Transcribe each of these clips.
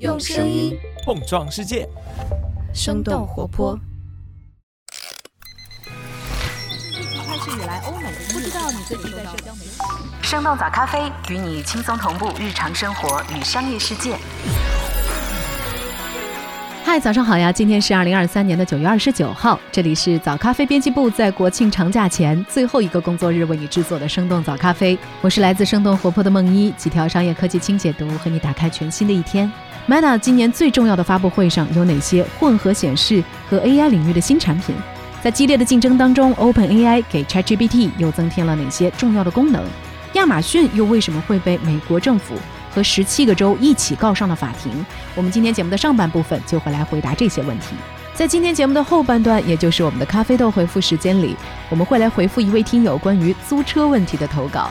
用声音碰撞世界，生动活泼。开始以来，欧美不知道你最近在社交媒体。生动早咖啡与你轻松同步日常生活与商业世界。嗨，早上好呀！今天是二零二三年的九月二十九号，这里是早咖啡编辑部在国庆长假前最后一个工作日为你制作的生动早咖啡。我是来自生动活泼的梦一，几条商业科技轻解读，和你打开全新的一天。Meta 今年最重要的发布会上有哪些混合显示和 AI 领域的新产品？在激烈的竞争当中，OpenAI 给 ChatGPT 又增添了哪些重要的功能？亚马逊又为什么会被美国政府？和十七个州一起告上了法庭。我们今天节目的上半部分就会来回答这些问题。在今天节目的后半段，也就是我们的咖啡豆回复时间里，我们会来回复一位听友关于租车问题的投稿。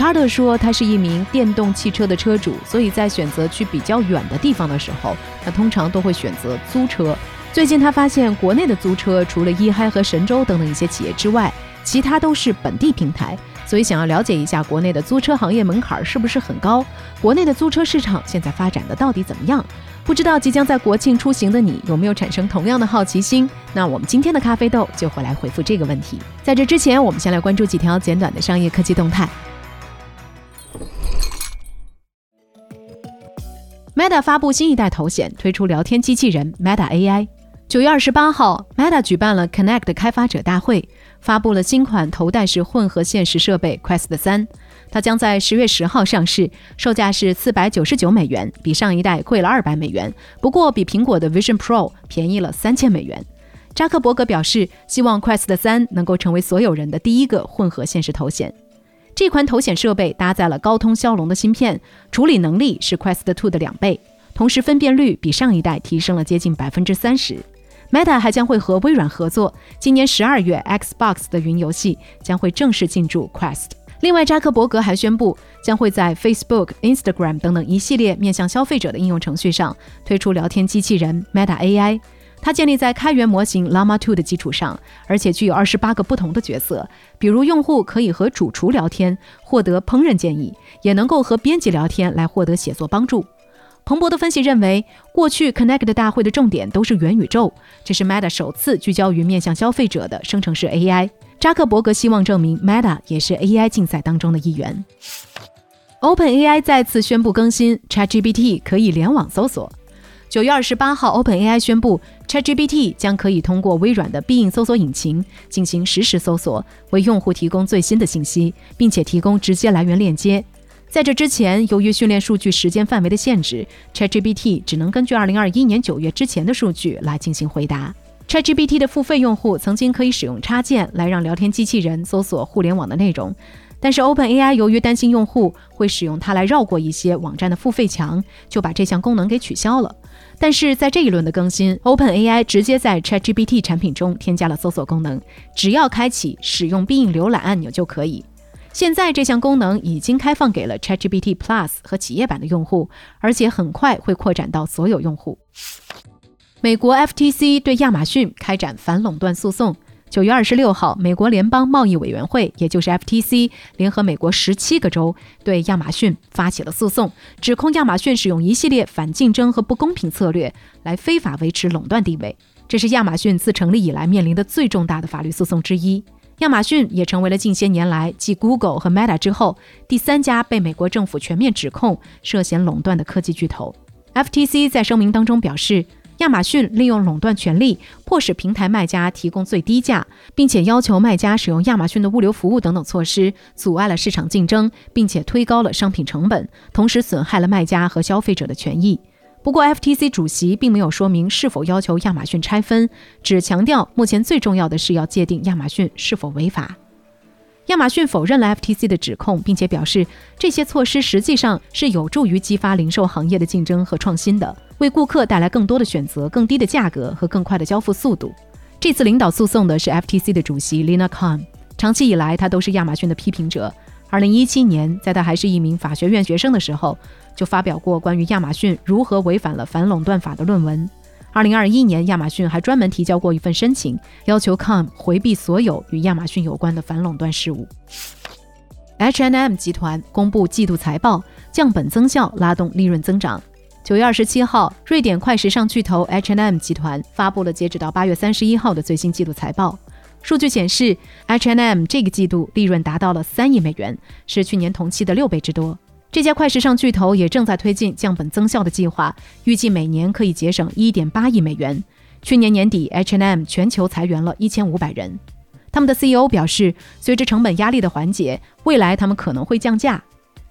卡特说，他是一名电动汽车的车主，所以在选择去比较远的地方的时候，他通常都会选择租车。最近他发现，国内的租车除了一嗨和神州等等一些企业之外，其他都是本地平台。所以想要了解一下国内的租车行业门槛是不是很高？国内的租车市场现在发展的到底怎么样？不知道即将在国庆出行的你有没有产生同样的好奇心？那我们今天的咖啡豆就会来回复这个问题。在这之前，我们先来关注几条简短的商业科技动态。Meta 发布新一代头显，推出聊天机器人 Meta AI。九月二十八号，Meta 举办了 Connect 开发者大会。发布了新款头戴式混合现实设备 Quest 三，它将在十月十号上市，售价是四百九十九美元，比上一代贵了二百美元，不过比苹果的 Vision Pro 便宜了三千美元。扎克伯格表示，希望 Quest 三能够成为所有人的第一个混合现实头显。这款头显设备搭载了高通骁龙的芯片，处理能力是 Quest Two 的两倍，同时分辨率比上一代提升了接近百分之三十。Meta 还将会和微软合作，今年十二月，Xbox 的云游戏将会正式进驻 Quest。另外，扎克伯格还宣布，将会在 Facebook、Instagram 等等一系列面向消费者的应用程序上推出聊天机器人 Meta AI。它建立在开源模型 Llama 2的基础上，而且具有二十八个不同的角色，比如用户可以和主厨聊天，获得烹饪建议，也能够和编辑聊天来获得写作帮助。彭博的分析认为，过去 Connect 大会的重点都是元宇宙，这是 Meta 首次聚焦于面向消费者的生成式 AI。扎克伯格希望证明 Meta 也是 AI 竞赛当中的一员。OpenAI 再次宣布更新 ChatGPT 可以联网搜索。九月二十八号，OpenAI 宣布 ChatGPT 将可以通过微软的必应搜索引擎进行实时搜索，为用户提供最新的信息，并且提供直接来源链接。在这之前，由于训练数据时间范围的限制，ChatGPT 只能根据二零二一年九月之前的数据来进行回答。ChatGPT 的付费用户曾经可以使用插件来让聊天机器人搜索互联网的内容，但是 OpenAI 由于担心用户会使用它来绕过一些网站的付费墙，就把这项功能给取消了。但是在这一轮的更新，OpenAI 直接在 ChatGPT 产品中添加了搜索功能，只要开启使用必应浏览按钮就可以。现在这项功能已经开放给了 ChatGPT Plus 和企业版的用户，而且很快会扩展到所有用户。美国 FTC 对亚马逊开展反垄断诉讼。九月二十六号，美国联邦贸易委员会，也就是 FTC，联合美国十七个州对亚马逊发起了诉讼，指控亚马逊使用一系列反竞争和不公平策略来非法维持垄断地位。这是亚马逊自成立以来面临的最重大的法律诉讼之一。亚马逊也成为了近些年来继 Google 和 Meta 之后第三家被美国政府全面指控涉嫌垄断的科技巨头。FTC 在声明当中表示，亚马逊利用垄断权力，迫使平台卖家提供最低价，并且要求卖家使用亚马逊的物流服务等等措施，阻碍了市场竞争，并且推高了商品成本，同时损害了卖家和消费者的权益。不过，FTC 主席并没有说明是否要求亚马逊拆分，只强调目前最重要的是要界定亚马逊是否违法。亚马逊否认了 FTC 的指控，并且表示这些措施实际上是有助于激发零售行业的竞争和创新的，为顾客带来更多的选择、更低的价格和更快的交付速度。这次领导诉讼的是 FTC 的主席 Lina Khan，长期以来他都是亚马逊的批评者。2017年，在他还是一名法学院学生的时候。就发表过关于亚马逊如何违反了反垄断法的论文。二零二一年，亚马逊还专门提交过一份申请，要求 Com 回避所有与亚马逊有关的反垄断事务。H&M 集团公布季度财报，降本增效拉动利润增长。九月二十七号，瑞典快时尚巨头 H&M 集团发布了截止到八月三十一号的最新季度财报。数据显示，H&M 这个季度利润达到了三亿美元，是去年同期的六倍之多。这家快时尚巨头也正在推进降本增效的计划，预计每年可以节省一点八亿美元。去年年底，H&M 全球裁员了一千五百人。他们的 CEO 表示，随着成本压力的缓解，未来他们可能会降价。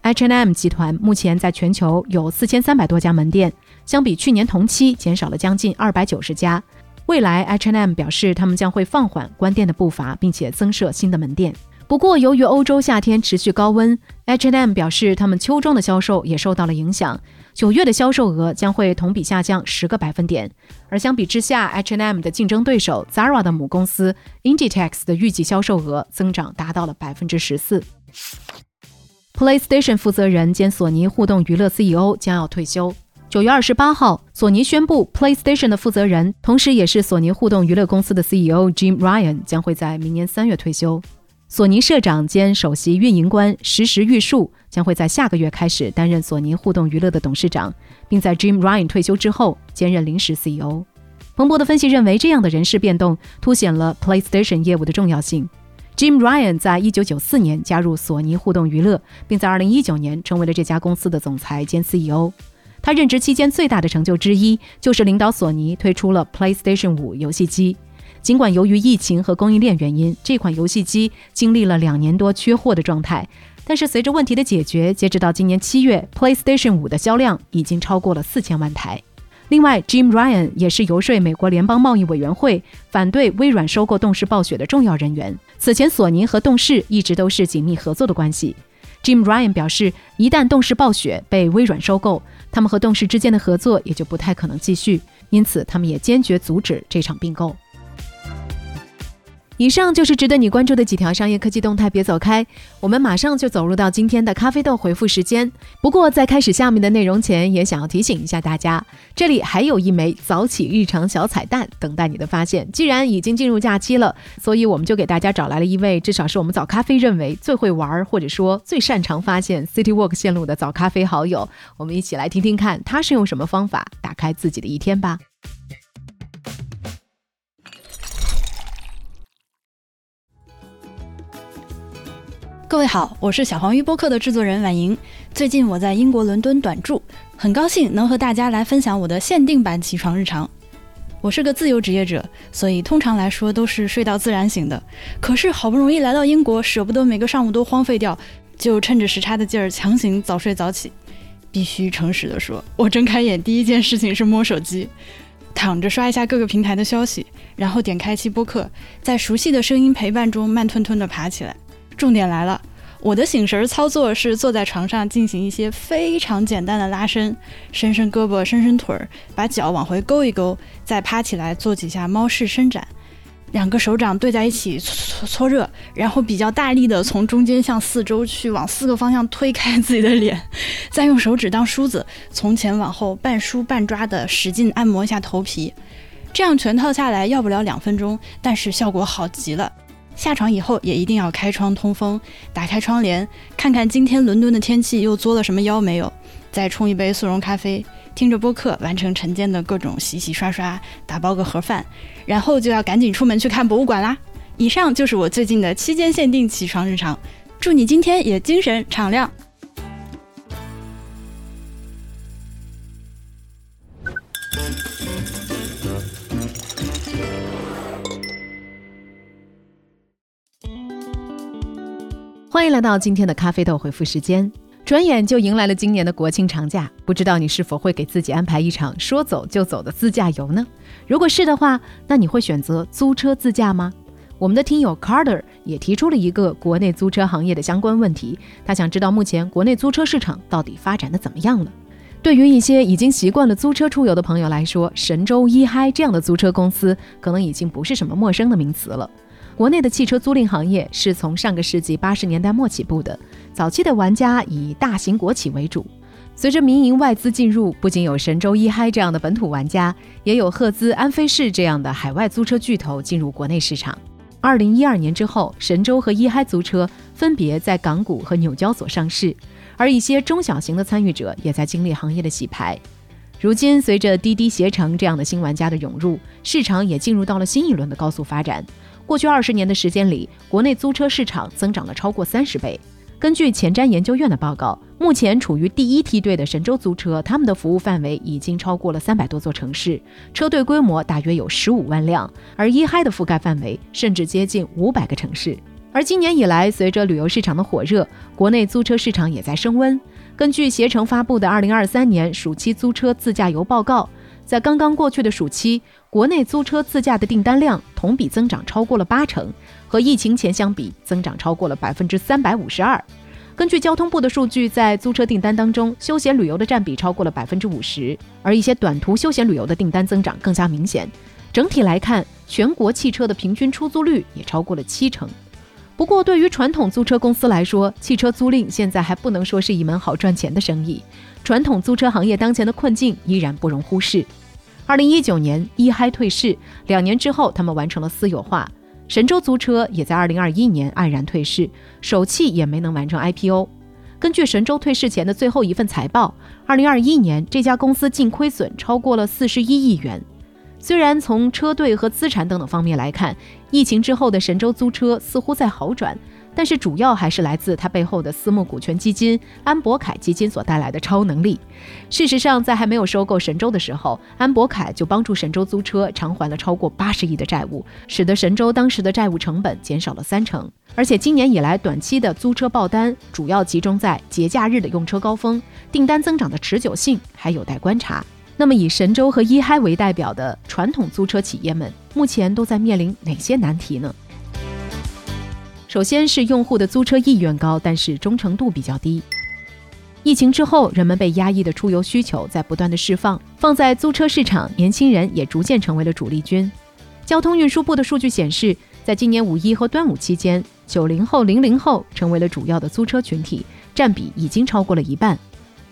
H&M 集团目前在全球有四千三百多家门店，相比去年同期减少了将近二百九十家。未来，H&M 表示他们将会放缓关店的步伐，并且增设新的门店。不过，由于欧洲夏天持续高温，H&M 表示他们秋装的销售也受到了影响。九月的销售额将会同比下降十个百分点。而相比之下，H&M 的竞争对手 Zara 的母公司 Inditex 的预计销售额增长达到了百分之十四。PlayStation 负责人兼索尼互动娱乐 CEO 将要退休。九月二十八号，索尼宣布，PlayStation 的负责人，同时也是索尼互动娱乐公司的 CEO Jim Ryan 将会在明年三月退休。索尼社长兼首席运营官石石玉树将会在下个月开始担任索尼互动娱乐的董事长，并在 Jim Ryan 退休之后兼任临时 CEO。彭博的分析认为，这样的人事变动凸显了 PlayStation 业务的重要性。Jim Ryan 在一九九四年加入索尼互动娱乐，并在二零一九年成为了这家公司的总裁兼 CEO。他任职期间最大的成就之一就是领导索尼推出了 PlayStation 五游戏机。尽管由于疫情和供应链原因，这款游戏机经历了两年多缺货的状态，但是随着问题的解决，截止到今年七月，PlayStation 五的销量已经超过了四千万台。另外，Jim Ryan 也是游说美国联邦贸易委员会反对微软收购动视暴雪的重要人员。此前，索尼和动视一直都是紧密合作的关系。Jim Ryan 表示，一旦动视暴雪被微软收购，他们和动视之间的合作也就不太可能继续，因此他们也坚决阻止这场并购。以上就是值得你关注的几条商业科技动态，别走开，我们马上就走入到今天的咖啡豆回复时间。不过在开始下面的内容前，也想要提醒一下大家，这里还有一枚早起日常小彩蛋等待你的发现。既然已经进入假期了，所以我们就给大家找来了一位，至少是我们早咖啡认为最会玩或者说最擅长发现 City Walk 线路的早咖啡好友，我们一起来听听看他是用什么方法打开自己的一天吧。各位好，我是小黄鱼播客的制作人婉莹。最近我在英国伦敦短住，很高兴能和大家来分享我的限定版起床日常。我是个自由职业者，所以通常来说都是睡到自然醒的。可是好不容易来到英国，舍不得每个上午都荒废掉，就趁着时差的劲儿强行早睡早起。必须诚实的说，我睁开眼第一件事情是摸手机，躺着刷一下各个平台的消息，然后点开一期播客，在熟悉的声音陪伴中慢吞吞地爬起来。重点来了，我的醒神操作是坐在床上进行一些非常简单的拉伸，伸伸胳膊，伸伸腿儿，把脚往回勾一勾，再趴起来做几下猫式伸展，两个手掌对在一起搓搓热，然后比较大力的从中间向四周去往四个方向推开自己的脸，再用手指当梳子，从前往后半梳半抓的使劲按摩一下头皮，这样全套下来要不了两分钟，但是效果好极了。下床以后也一定要开窗通风，打开窗帘，看看今天伦敦的天气又作了什么妖没有，再冲一杯速溶咖啡，听着播客，完成晨间的各种洗洗刷刷，打包个盒饭，然后就要赶紧出门去看博物馆啦。以上就是我最近的期间限定起床日常，祝你今天也精神敞亮。欢迎来到今天的咖啡豆回复时间。转眼就迎来了今年的国庆长假，不知道你是否会给自己安排一场说走就走的自驾游呢？如果是的话，那你会选择租车自驾吗？我们的听友 Carter 也提出了一个国内租车行业的相关问题，他想知道目前国内租车市场到底发展的怎么样了。对于一些已经习惯了租车出游的朋友来说，神州一嗨这样的租车公司可能已经不是什么陌生的名词了。国内的汽车租赁行业是从上个世纪八十年代末起步的，早期的玩家以大型国企为主。随着民营外资进入，不仅有神州一嗨这样的本土玩家，也有赫兹、安飞士这样的海外租车巨头进入国内市场。二零一二年之后，神州和一嗨租车分别在港股和纽交所上市，而一些中小型的参与者也在经历行业的洗牌。如今，随着滴滴、携程这样的新玩家的涌入，市场也进入到了新一轮的高速发展。过去二十年的时间里，国内租车市场增长了超过三十倍。根据前瞻研究院的报告，目前处于第一梯队的神州租车，他们的服务范围已经超过了三百多座城市，车队规模大约有十五万辆，而一嗨的覆盖范围甚至接近五百个城市。而今年以来，随着旅游市场的火热，国内租车市场也在升温。根据携程发布的二零二三年暑期租车自驾游报告，在刚刚过去的暑期，国内租车自驾的订单量同比增长超过了八成，和疫情前相比增长超过了百分之三百五十二。根据交通部的数据，在租车订单当中，休闲旅游的占比超过了百分之五十，而一些短途休闲旅游的订单增长更加明显。整体来看，全国汽车的平均出租率也超过了七成。不过，对于传统租车公司来说，汽车租赁现在还不能说是一门好赚钱的生意。传统租车行业当前的困境依然不容忽视。二零一九年，一嗨退市，两年之后，他们完成了私有化。神州租车也在二零二一年黯然退市，首汽也没能完成 IPO。根据神州退市前的最后一份财报，二零二一年这家公司净亏损超过了四十一亿元。虽然从车队和资产等等方面来看，疫情之后的神州租车似乎在好转，但是主要还是来自它背后的私募股权基金安博凯基金所带来的超能力。事实上，在还没有收购神州的时候，安博凯就帮助神州租车偿还了超过八十亿的债务，使得神州当时的债务成本减少了三成。而且今年以来，短期的租车爆单主要集中在节假日的用车高峰，订单增长的持久性还有待观察。那么，以神州和一嗨为代表的传统租车企业们，目前都在面临哪些难题呢？首先是用户的租车意愿高，但是忠诚度比较低。疫情之后，人们被压抑的出游需求在不断的释放，放在租车市场，年轻人也逐渐成为了主力军。交通运输部的数据显示，在今年五一和端午期间，九零后、零零后成为了主要的租车群体，占比已经超过了一半。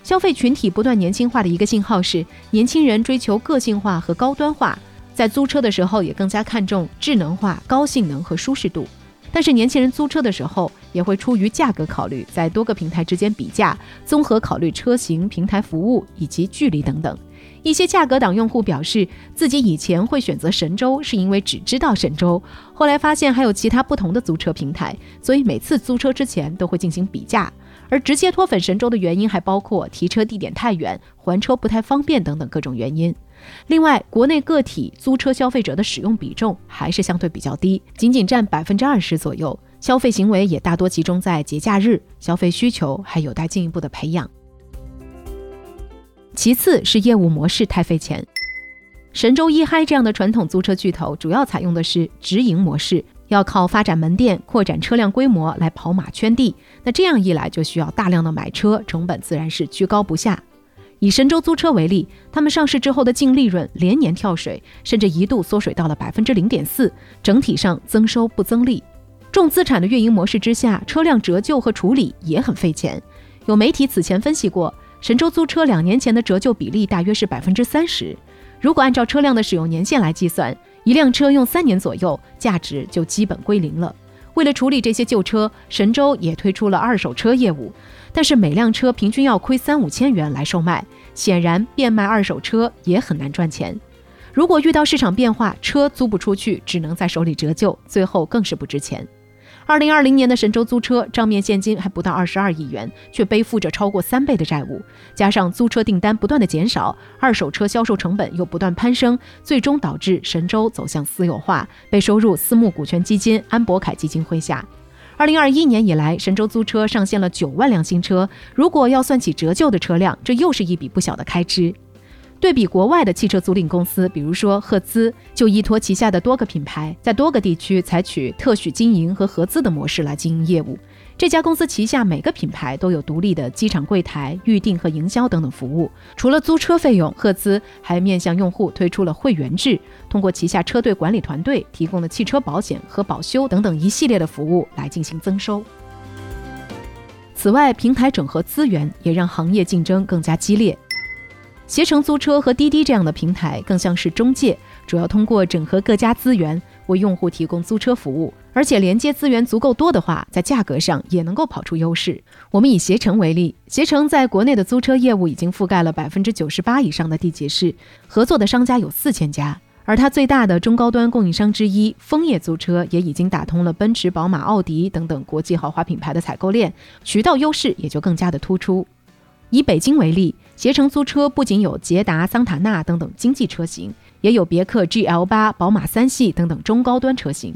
消费群体不断年轻化的一个信号是，年轻人追求个性化和高端化，在租车的时候也更加看重智能化、高性能和舒适度。但是，年轻人租车的时候也会出于价格考虑，在多个平台之间比价，综合考虑车型、平台服务以及距离等等。一些价格党用户表示，自己以前会选择神州，是因为只知道神州，后来发现还有其他不同的租车平台，所以每次租车之前都会进行比价。而直接脱粉神州的原因还包括提车地点太远、还车不太方便等等各种原因。另外，国内个体租车消费者的使用比重还是相对比较低，仅仅占百分之二十左右。消费行为也大多集中在节假日，消费需求还有待进一步的培养。其次是业务模式太费钱。神州一嗨这样的传统租车巨头，主要采用的是直营模式。要靠发展门店、扩展车辆规模来跑马圈地，那这样一来就需要大量的买车，成本自然是居高不下。以神州租车为例，他们上市之后的净利润连年跳水，甚至一度缩水到了百分之零点四，整体上增收不增利。重资产的运营模式之下，车辆折旧和处理也很费钱。有媒体此前分析过，神州租车两年前的折旧比例大约是百分之三十。如果按照车辆的使用年限来计算，一辆车用三年左右，价值就基本归零了。为了处理这些旧车，神州也推出了二手车业务，但是每辆车平均要亏三五千元来售卖，显然变卖二手车也很难赚钱。如果遇到市场变化，车租不出去，只能在手里折旧，最后更是不值钱。二零二零年的神州租车账面现金还不到二十二亿元，却背负着超过三倍的债务，加上租车订单不断的减少，二手车销售成本又不断攀升，最终导致神州走向私有化，被收入私募股权基金安博凯基金麾下。二零二一年以来，神州租车上线了九万辆新车，如果要算起折旧的车辆，这又是一笔不小的开支。对比国外的汽车租赁公司，比如说赫兹，就依托旗下的多个品牌，在多个地区采取特许经营和合资的模式来经营业务。这家公司旗下每个品牌都有独立的机场柜台、预订和营销等等服务。除了租车费用，赫兹还面向用户推出了会员制，通过旗下车队管理团队提供的汽车保险和保修等等一系列的服务来进行增收。此外，平台整合资源也让行业竞争更加激烈。携程租车和滴滴这样的平台更像是中介，主要通过整合各家资源，为用户提供租车服务，而且连接资源足够多的话，在价格上也能够跑出优势。我们以携程为例，携程在国内的租车业务已经覆盖了百分之九十八以上的地级市，合作的商家有四千家。而它最大的中高端供应商之一枫叶租车也已经打通了奔驰、宝马、奥迪等等国际豪华品牌的采购链，渠道优势也就更加的突出。以北京为例，携程租车不仅有捷达、桑塔纳等等经济车型，也有别克 GL 八、宝马三系等等中高端车型。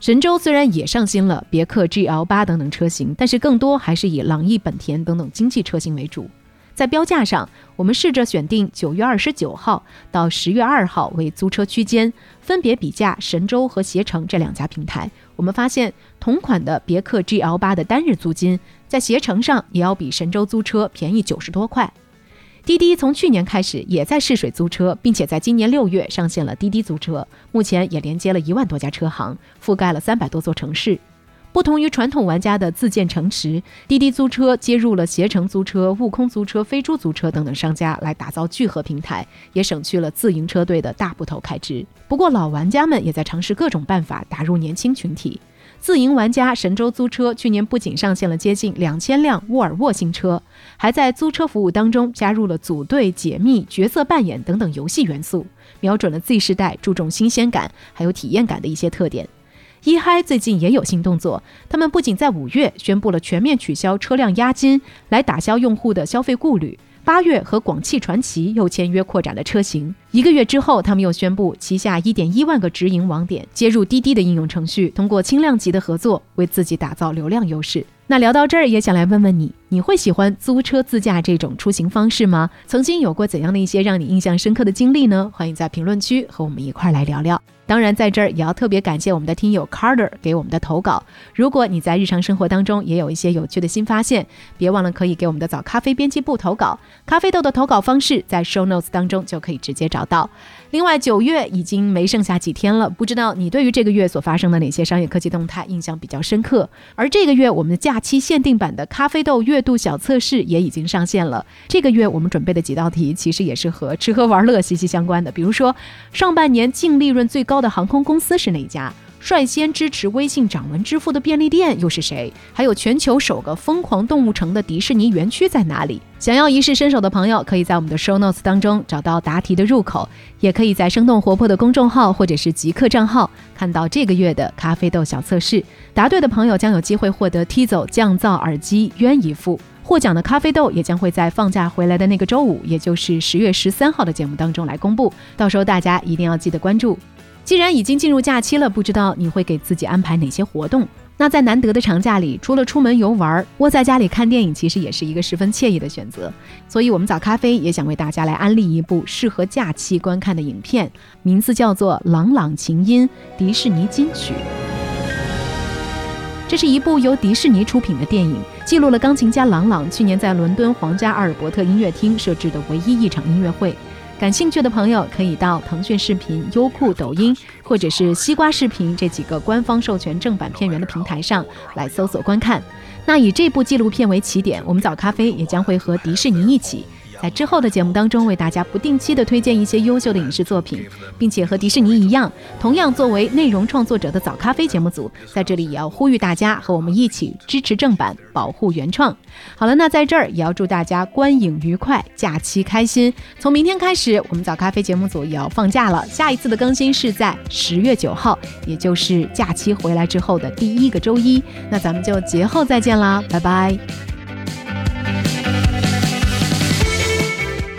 神州虽然也上新了别克 GL 八等等车型，但是更多还是以朗逸、本田等等经济车型为主。在标价上，我们试着选定九月二十九号到十月二号为租车区间，分别比价神州和携程这两家平台。我们发现，同款的别克 GL 八的单日租金在携程上也要比神州租车便宜九十多块。滴滴从去年开始也在试水租车，并且在今年六月上线了滴滴租车，目前也连接了一万多家车行，覆盖了三百多座城市。不同于传统玩家的自建城池，滴滴租车接入了携程租车、悟空租车、飞猪租车等等商家来打造聚合平台，也省去了自营车队的大部头开支。不过，老玩家们也在尝试各种办法打入年轻群体。自营玩家神州租车去年不仅上线了接近两千辆沃尔沃新车，还在租车服务当中加入了组队、解密、角色扮演等等游戏元素，瞄准了 Z 世代注重新鲜感还有体验感的一些特点。一嗨最近也有新动作，他们不仅在五月宣布了全面取消车辆押金，来打消用户的消费顾虑。八月和广汽传祺又签约扩展了车型，一个月之后，他们又宣布旗下一点一万个直营网点接入滴滴的应用程序，通过轻量级的合作为自己打造流量优势。那聊到这儿，也想来问问你，你会喜欢租车自驾这种出行方式吗？曾经有过怎样的一些让你印象深刻的经历呢？欢迎在评论区和我们一块儿来聊聊。当然，在这儿也要特别感谢我们的听友 Carter 给我们的投稿。如果你在日常生活当中也有一些有趣的新发现，别忘了可以给我们的早咖啡编辑部投稿。咖啡豆的投稿方式在 Show Notes 当中就可以直接找到。另外，九月已经没剩下几天了，不知道你对于这个月所发生的哪些商业科技动态印象比较深刻？而这个月我们的假期限定版的咖啡豆月度小测试也已经上线了。这个月我们准备的几道题其实也是和吃喝玩乐息息相关的，比如说上半年净利润最高。的航空公司是哪家？率先支持微信掌纹支付的便利店又是谁？还有全球首个疯狂动物城的迪士尼园区在哪里？想要一试身手的朋友，可以在我们的 show notes 当中找到答题的入口，也可以在生动活泼的公众号或者是极客账号看到这个月的咖啡豆小测试。答对的朋友将有机会获得 Tizo 降噪耳机约一副。获奖的咖啡豆也将会在放假回来的那个周五，也就是十月十三号的节目当中来公布，到时候大家一定要记得关注。既然已经进入假期了，不知道你会给自己安排哪些活动？那在难得的长假里，除了出门游玩，窝在家里看电影，其实也是一个十分惬意的选择。所以，我们早咖啡也想为大家来安利一部适合假期观看的影片，名字叫做《朗朗琴音》迪士尼金曲。这是一部由迪士尼出品的电影，记录了钢琴家朗朗去年在伦敦皇家阿尔伯特音乐厅设置的唯一一场音乐会。感兴趣的朋友可以到腾讯视频、优酷、抖音，或者是西瓜视频这几个官方授权正版片源的平台上来搜索观看。那以这部纪录片为起点，我们早咖啡也将会和迪士尼一起。在之后的节目当中，为大家不定期的推荐一些优秀的影视作品，并且和迪士尼一样，同样作为内容创作者的早咖啡节目组，在这里也要呼吁大家和我们一起支持正版，保护原创。好了，那在这儿也要祝大家观影愉快，假期开心。从明天开始，我们早咖啡节目组也要放假了，下一次的更新是在十月九号，也就是假期回来之后的第一个周一。那咱们就节后再见啦，拜拜。